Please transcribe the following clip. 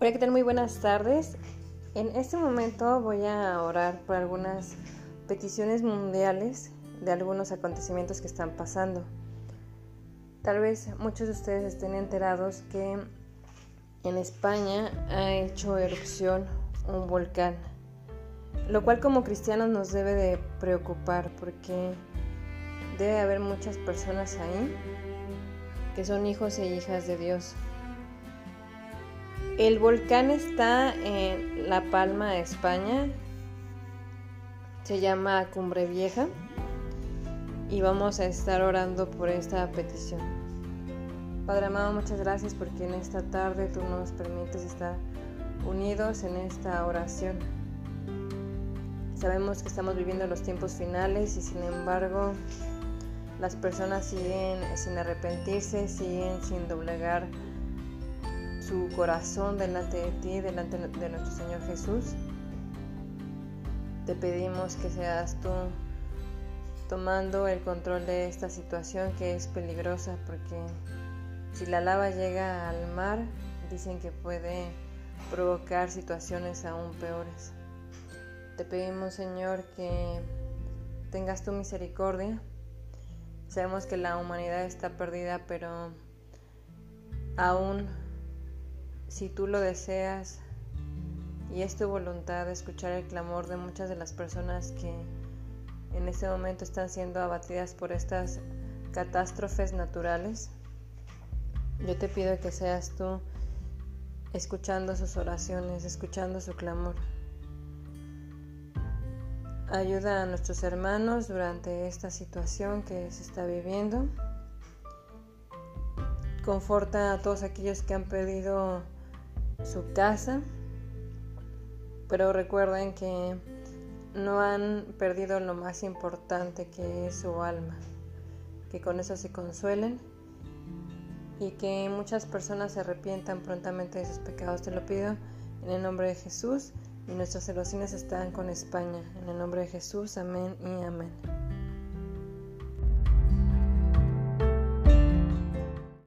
Hola, ¿qué tal? Muy buenas tardes. En este momento voy a orar por algunas peticiones mundiales de algunos acontecimientos que están pasando. Tal vez muchos de ustedes estén enterados que en España ha hecho erupción un volcán, lo cual como cristianos nos debe de preocupar porque debe haber muchas personas ahí que son hijos e hijas de Dios. El volcán está en La Palma, España. Se llama Cumbre Vieja. Y vamos a estar orando por esta petición. Padre amado, muchas gracias porque en esta tarde tú nos permites estar unidos en esta oración. Sabemos que estamos viviendo los tiempos finales y sin embargo las personas siguen sin arrepentirse, siguen sin doblegar su corazón delante de ti, delante de nuestro Señor Jesús. Te pedimos que seas tú tomando el control de esta situación que es peligrosa porque si la lava llega al mar, dicen que puede provocar situaciones aún peores. Te pedimos, Señor, que tengas tu misericordia Sabemos que la humanidad está perdida, pero aún si tú lo deseas y es tu voluntad escuchar el clamor de muchas de las personas que en este momento están siendo abatidas por estas catástrofes naturales, yo te pido que seas tú escuchando sus oraciones, escuchando su clamor. Ayuda a nuestros hermanos durante esta situación que se está viviendo. Conforta a todos aquellos que han perdido su casa, pero recuerden que no han perdido lo más importante que es su alma, que con eso se consuelen y que muchas personas se arrepientan prontamente de sus pecados. Te lo pido en el nombre de Jesús y nuestras oraciones están con España. En el nombre de Jesús, amén y amén.